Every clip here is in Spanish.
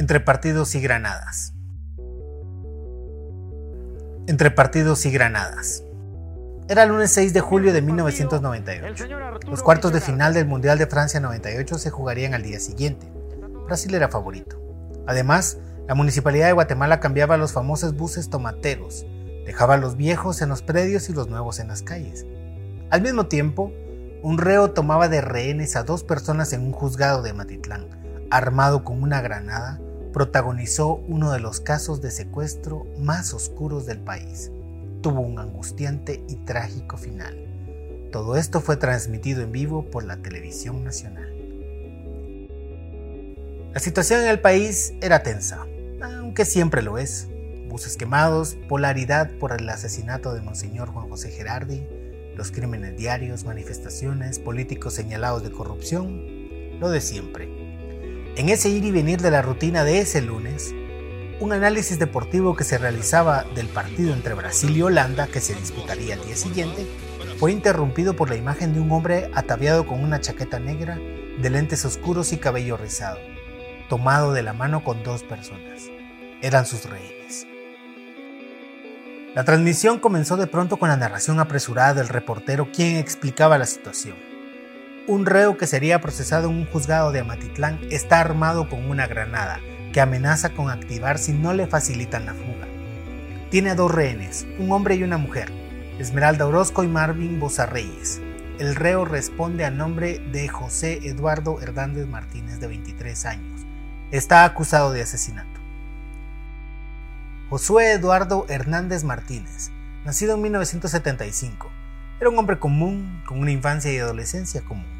Entre partidos y granadas. Entre partidos y granadas. Era el lunes 6 de julio de 1998. Los cuartos de final del Mundial de Francia 98 se jugarían al día siguiente. Brasil era favorito. Además, la Municipalidad de Guatemala cambiaba los famosos buses tomateros, dejaba a los viejos en los predios y los nuevos en las calles. Al mismo tiempo, un reo tomaba de rehenes a dos personas en un juzgado de Matitlán, armado con una granada, protagonizó uno de los casos de secuestro más oscuros del país. Tuvo un angustiante y trágico final. Todo esto fue transmitido en vivo por la televisión nacional. La situación en el país era tensa, aunque siempre lo es. Buses quemados, polaridad por el asesinato de Monseñor Juan José Gerardi, los crímenes diarios, manifestaciones, políticos señalados de corrupción, lo de siempre. En ese ir y venir de la rutina de ese lunes, un análisis deportivo que se realizaba del partido entre Brasil y Holanda, que se disputaría el día siguiente, fue interrumpido por la imagen de un hombre ataviado con una chaqueta negra, de lentes oscuros y cabello rizado, tomado de la mano con dos personas. Eran sus rehenes. La transmisión comenzó de pronto con la narración apresurada del reportero quien explicaba la situación. Un reo que sería procesado en un juzgado de Amatitlán está armado con una granada que amenaza con activar si no le facilitan la fuga. Tiene a dos rehenes, un hombre y una mujer, Esmeralda Orozco y Marvin Bozarreyes. El reo responde a nombre de José Eduardo Hernández Martínez de 23 años. Está acusado de asesinato. Josué Eduardo Hernández Martínez, nacido en 1975, era un hombre común, con una infancia y adolescencia común.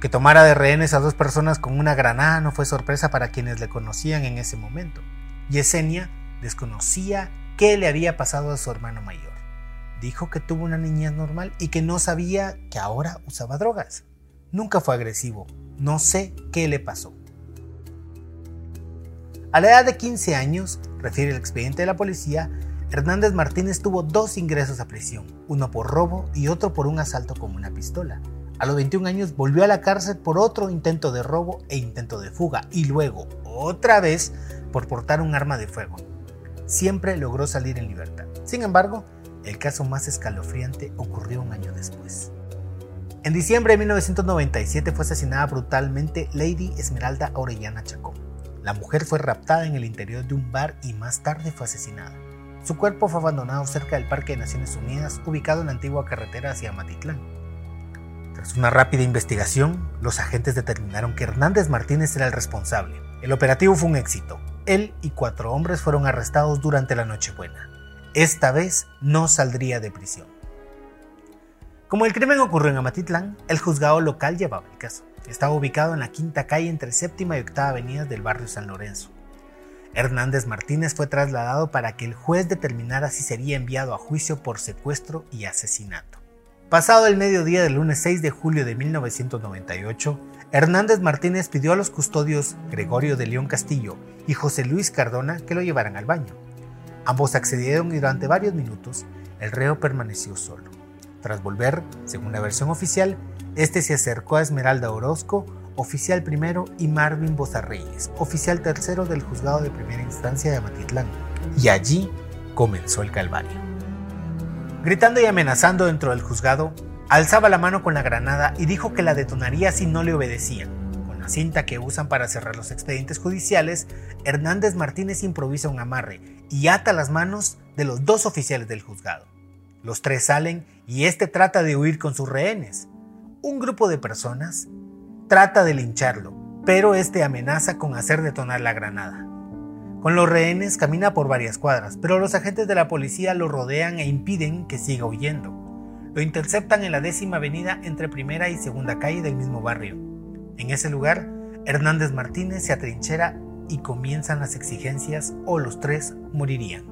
Que tomara de rehenes a dos personas con una granada no fue sorpresa para quienes le conocían en ese momento. Yesenia desconocía qué le había pasado a su hermano mayor. Dijo que tuvo una niñez normal y que no sabía que ahora usaba drogas. Nunca fue agresivo. No sé qué le pasó. A la edad de 15 años, refiere el expediente de la policía, Hernández Martínez tuvo dos ingresos a prisión, uno por robo y otro por un asalto con una pistola. A los 21 años volvió a la cárcel por otro intento de robo e intento de fuga y luego, otra vez, por portar un arma de fuego. Siempre logró salir en libertad. Sin embargo, el caso más escalofriante ocurrió un año después. En diciembre de 1997 fue asesinada brutalmente Lady Esmeralda Orellana Chacón. La mujer fue raptada en el interior de un bar y más tarde fue asesinada. Su cuerpo fue abandonado cerca del Parque de Naciones Unidas, ubicado en la antigua carretera hacia Matitlán. Tras una rápida investigación, los agentes determinaron que Hernández Martínez era el responsable. El operativo fue un éxito. Él y cuatro hombres fueron arrestados durante la Nochebuena. Esta vez no saldría de prisión. Como el crimen ocurrió en Amatitlán, el juzgado local llevaba el caso. Estaba ubicado en la quinta calle entre séptima y octava avenidas del barrio San Lorenzo. Hernández Martínez fue trasladado para que el juez determinara si sería enviado a juicio por secuestro y asesinato. Pasado el mediodía del lunes 6 de julio de 1998, Hernández Martínez pidió a los custodios Gregorio de León Castillo y José Luis Cardona que lo llevaran al baño. Ambos accedieron y durante varios minutos el reo permaneció solo. Tras volver, según la versión oficial, este se acercó a Esmeralda Orozco, oficial primero, y Marvin Bozarreyes, oficial tercero del juzgado de primera instancia de Amatitlán. Y allí comenzó el calvario. Gritando y amenazando dentro del juzgado, alzaba la mano con la granada y dijo que la detonaría si no le obedecían. Con la cinta que usan para cerrar los expedientes judiciales, Hernández Martínez improvisa un amarre y ata las manos de los dos oficiales del juzgado. Los tres salen y este trata de huir con sus rehenes un grupo de personas trata de lincharlo, pero este amenaza con hacer detonar la granada. Con los rehenes camina por varias cuadras, pero los agentes de la policía lo rodean e impiden que siga huyendo. Lo interceptan en la décima avenida entre primera y segunda calle del mismo barrio. En ese lugar, Hernández Martínez se atrinchera y comienzan las exigencias o los tres morirían.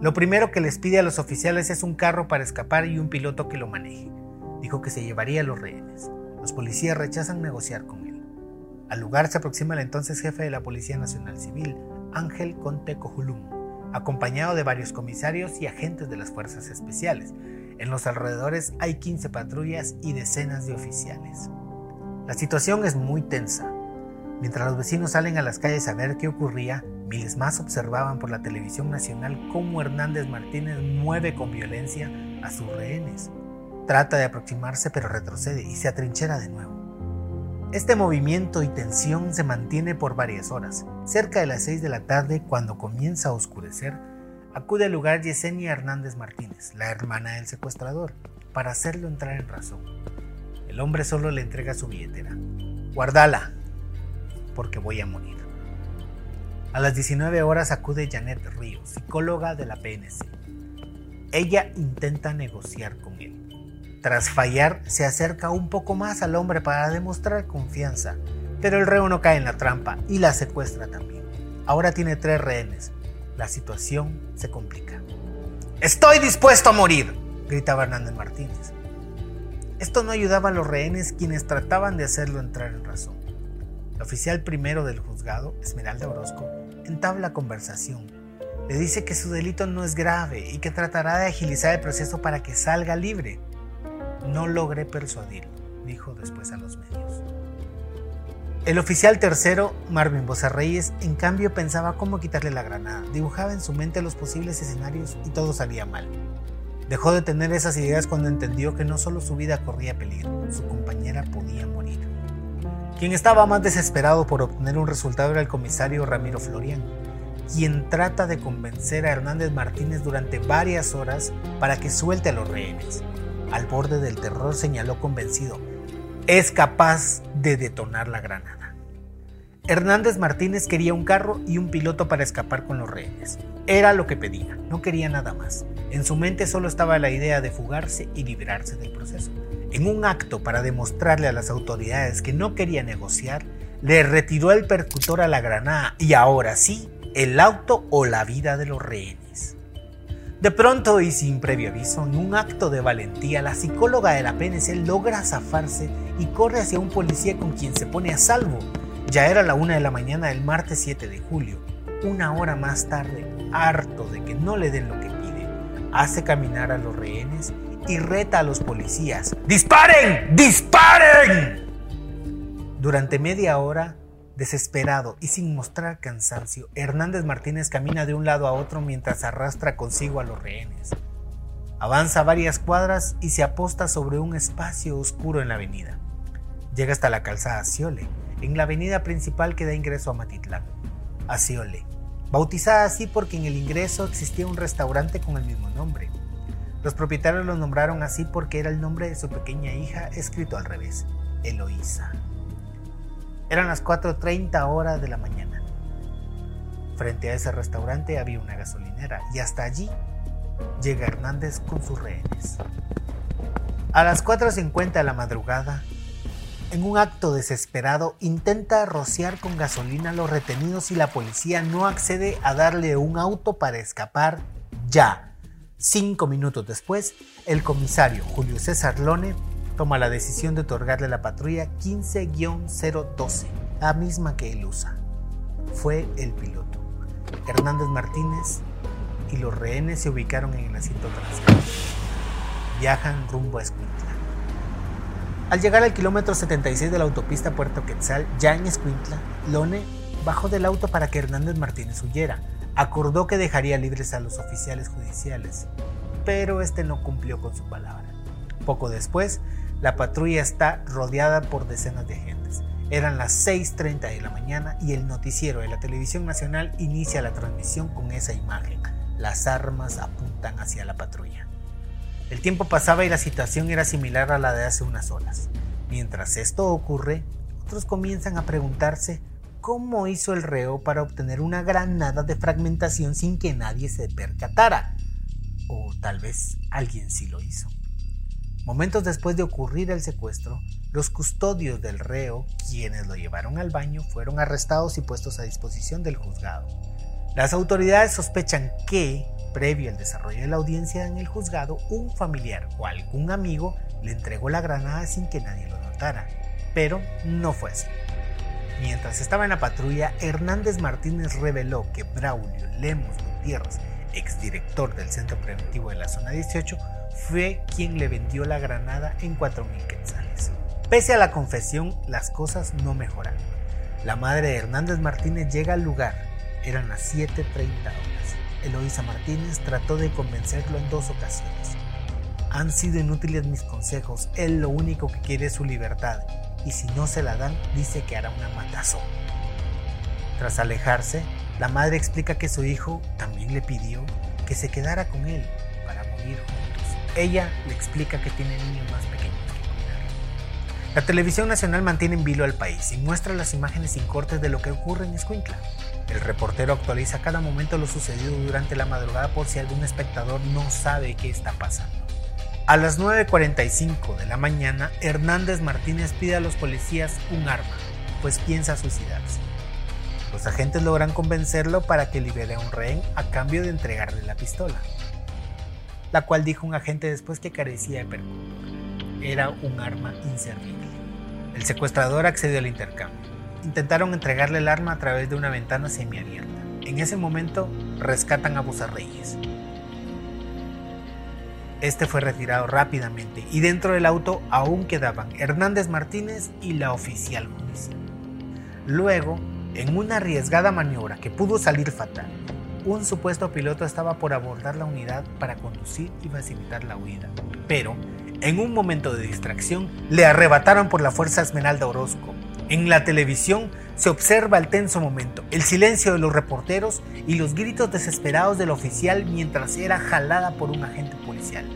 Lo primero que les pide a los oficiales es un carro para escapar y un piloto que lo maneje dijo que se llevaría a los rehenes. Los policías rechazan negociar con él. Al lugar se aproxima el entonces jefe de la Policía Nacional Civil, Ángel Conte Cojulum, acompañado de varios comisarios y agentes de las fuerzas especiales. En los alrededores hay 15 patrullas y decenas de oficiales. La situación es muy tensa. Mientras los vecinos salen a las calles a ver qué ocurría, miles más observaban por la televisión nacional cómo Hernández Martínez mueve con violencia a sus rehenes. Trata de aproximarse pero retrocede y se atrinchera de nuevo. Este movimiento y tensión se mantiene por varias horas. Cerca de las 6 de la tarde, cuando comienza a oscurecer, acude al lugar Yesenia Hernández Martínez, la hermana del secuestrador, para hacerlo entrar en razón. El hombre solo le entrega su billetera. Guardala, porque voy a morir. A las 19 horas acude Janet Ríos, psicóloga de la PNC. Ella intenta negociar con él. Tras fallar, se acerca un poco más al hombre para demostrar confianza, pero el reo no cae en la trampa y la secuestra también. Ahora tiene tres rehenes. La situación se complica. Estoy dispuesto a morir, gritaba Hernández Martínez. Esto no ayudaba a los rehenes quienes trataban de hacerlo entrar en razón. El oficial primero del juzgado, Esmeralda Orozco, entabla conversación. Le dice que su delito no es grave y que tratará de agilizar el proceso para que salga libre. No logré persuadirlo, dijo después a los medios. El oficial tercero, Marvin Bosa Reyes, en cambio pensaba cómo quitarle la granada, dibujaba en su mente los posibles escenarios y todo salía mal. Dejó de tener esas ideas cuando entendió que no solo su vida corría peligro, su compañera podía morir. Quien estaba más desesperado por obtener un resultado era el comisario Ramiro Florian, quien trata de convencer a Hernández Martínez durante varias horas para que suelte a los rehenes. Al borde del terror señaló convencido, es capaz de detonar la granada. Hernández Martínez quería un carro y un piloto para escapar con los rehenes. Era lo que pedía, no quería nada más. En su mente solo estaba la idea de fugarse y librarse del proceso. En un acto para demostrarle a las autoridades que no quería negociar, le retiró el percutor a la granada y ahora sí, el auto o la vida de los rehenes. De pronto y sin previo aviso, en un acto de valentía, la psicóloga de la PNC logra zafarse y corre hacia un policía con quien se pone a salvo. Ya era la una de la mañana del martes 7 de julio. Una hora más tarde, harto de que no le den lo que pide, hace caminar a los rehenes y reta a los policías. ¡Disparen! ¡Disparen! Durante media hora, desesperado y sin mostrar cansancio, Hernández Martínez camina de un lado a otro mientras arrastra consigo a los rehenes. Avanza varias cuadras y se aposta sobre un espacio oscuro en la avenida. Llega hasta la calzada Ciole, en la avenida principal que da ingreso a Matitlán. Aciole, bautizada así porque en el ingreso existía un restaurante con el mismo nombre. Los propietarios lo nombraron así porque era el nombre de su pequeña hija escrito al revés, Eloísa. Eran las 4.30 horas de la mañana. Frente a ese restaurante había una gasolinera y hasta allí llega Hernández con sus rehenes. A las 4.50 de la madrugada, en un acto desesperado, intenta rociar con gasolina a los retenidos y la policía no accede a darle un auto para escapar ya. Cinco minutos después, el comisario Julio César Lone toma la decisión de otorgarle la patrulla 15-012, la misma que él usa. Fue el piloto. Hernández Martínez y los rehenes se ubicaron en el asiento trasero. Viajan rumbo a Escuintla. Al llegar al kilómetro 76 de la autopista Puerto Quetzal, ya en Escuintla, Lone bajó del auto para que Hernández Martínez huyera acordó que dejaría libres a los oficiales judiciales, pero este no cumplió con su palabra. Poco después, la patrulla está rodeada por decenas de agentes. Eran las 6.30 de la mañana y el noticiero de la televisión nacional inicia la transmisión con esa imagen. Las armas apuntan hacia la patrulla. El tiempo pasaba y la situación era similar a la de hace unas horas. Mientras esto ocurre, otros comienzan a preguntarse cómo hizo el reo para obtener una granada de fragmentación sin que nadie se percatara. O tal vez alguien sí lo hizo. Momentos después de ocurrir el secuestro, los custodios del reo, quienes lo llevaron al baño, fueron arrestados y puestos a disposición del juzgado. Las autoridades sospechan que, previo al desarrollo de la audiencia en el juzgado, un familiar o algún amigo le entregó la granada sin que nadie lo notara. Pero no fue así. Mientras estaba en la patrulla, Hernández Martínez reveló que Braulio Lemos Gutiérrez, exdirector del Centro Preventivo de la Zona 18, fue quien le vendió la granada en 4.000 quetzales. Pese a la confesión, las cosas no mejoraron. La madre de Hernández Martínez llega al lugar. Eran las 7.30 horas. Eloísa Martínez trató de convencerlo en dos ocasiones. Han sido inútiles mis consejos. Él lo único que quiere es su libertad. Y si no se la dan, dice que hará una matazón. Tras alejarse, la madre explica que su hijo también le pidió que se quedara con él para morir juntos. Ella le explica que tiene niños más pequeños que cuidar. La televisión nacional mantiene en vilo al país y muestra las imágenes sin cortes de lo que ocurre en Escuintla. El reportero actualiza cada momento lo sucedido durante la madrugada por si algún espectador no sabe qué está pasando. A las 9.45 de la mañana, Hernández Martínez pide a los policías un arma, pues piensa suicidarse. Los agentes logran convencerlo para que libere a un rehén a cambio de entregarle la pistola, la cual dijo un agente después que carecía de percutor. Era un arma inservible. El secuestrador accedió al intercambio. Intentaron entregarle el arma a través de una ventana semiabierta. En ese momento rescatan a Reyes. Este fue retirado rápidamente y dentro del auto aún quedaban Hernández Martínez y la oficial judicial. Luego en una arriesgada maniobra que pudo salir fatal, un supuesto piloto estaba por abordar la unidad para conducir y facilitar la huida. Pero, en un momento de distracción, le arrebataron por la fuerza Esmeralda Orozco. En la televisión se observa el tenso momento, el silencio de los reporteros y los gritos desesperados del oficial mientras era jalada por un agente policial.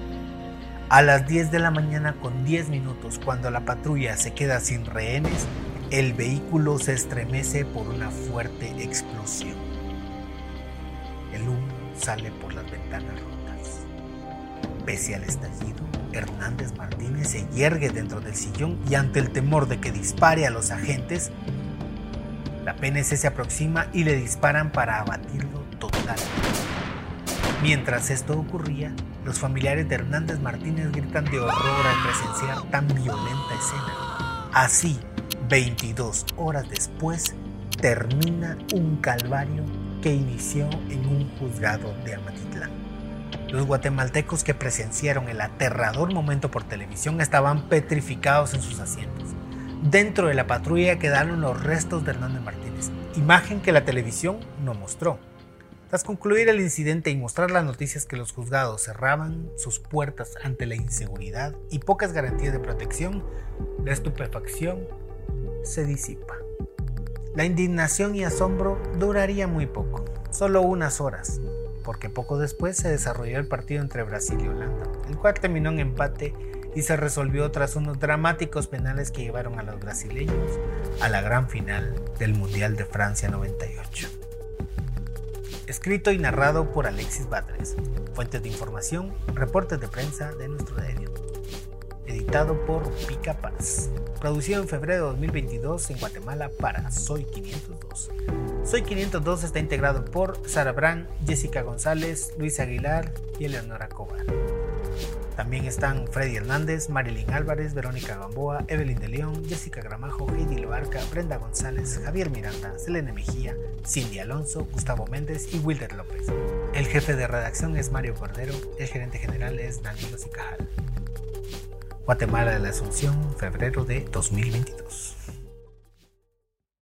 A las 10 de la mañana con 10 minutos, cuando la patrulla se queda sin rehenes, el vehículo se estremece por una fuerte explosión. Sale por las ventanas rotas. Pese al estallido, Hernández Martínez se yergue dentro del sillón y ante el temor de que dispare a los agentes, la PNC se aproxima y le disparan para abatirlo totalmente. Mientras esto ocurría, los familiares de Hernández Martínez gritan de horror al presenciar tan violenta escena. Así, 22 horas después, termina un calvario inició en un juzgado de Amatitlán. Los guatemaltecos que presenciaron el aterrador momento por televisión estaban petrificados en sus asientos. Dentro de la patrulla quedaron los restos de Hernández Martínez, imagen que la televisión no mostró. Tras concluir el incidente y mostrar las noticias que los juzgados cerraban sus puertas ante la inseguridad y pocas garantías de protección, la estupefacción se disipa. La indignación y asombro duraría muy poco, solo unas horas, porque poco después se desarrolló el partido entre Brasil y Holanda, el cual terminó en empate y se resolvió tras unos dramáticos penales que llevaron a los brasileños a la gran final del Mundial de Francia 98. Escrito y narrado por Alexis Batres. Fuentes de información, reportes de prensa de nuestro diario editado por Pica Paz. Producido en febrero de 2022 en Guatemala para Soy 502. Soy 502 está integrado por Sara Brand, Jessica González, Luis Aguilar y Eleonora Cobar. También están Freddy Hernández, Marilyn Álvarez, Verónica Gamboa, Evelyn de León, Jessica Gramajo, Heidi Loarca, Brenda González, Javier Miranda, Selene Mejía, Cindy Alonso, Gustavo Méndez y Wilder López. El jefe de redacción es Mario Cordero, el gerente general es Danilo Cicajal. Guatemala de la Asunción, febrero de 2022.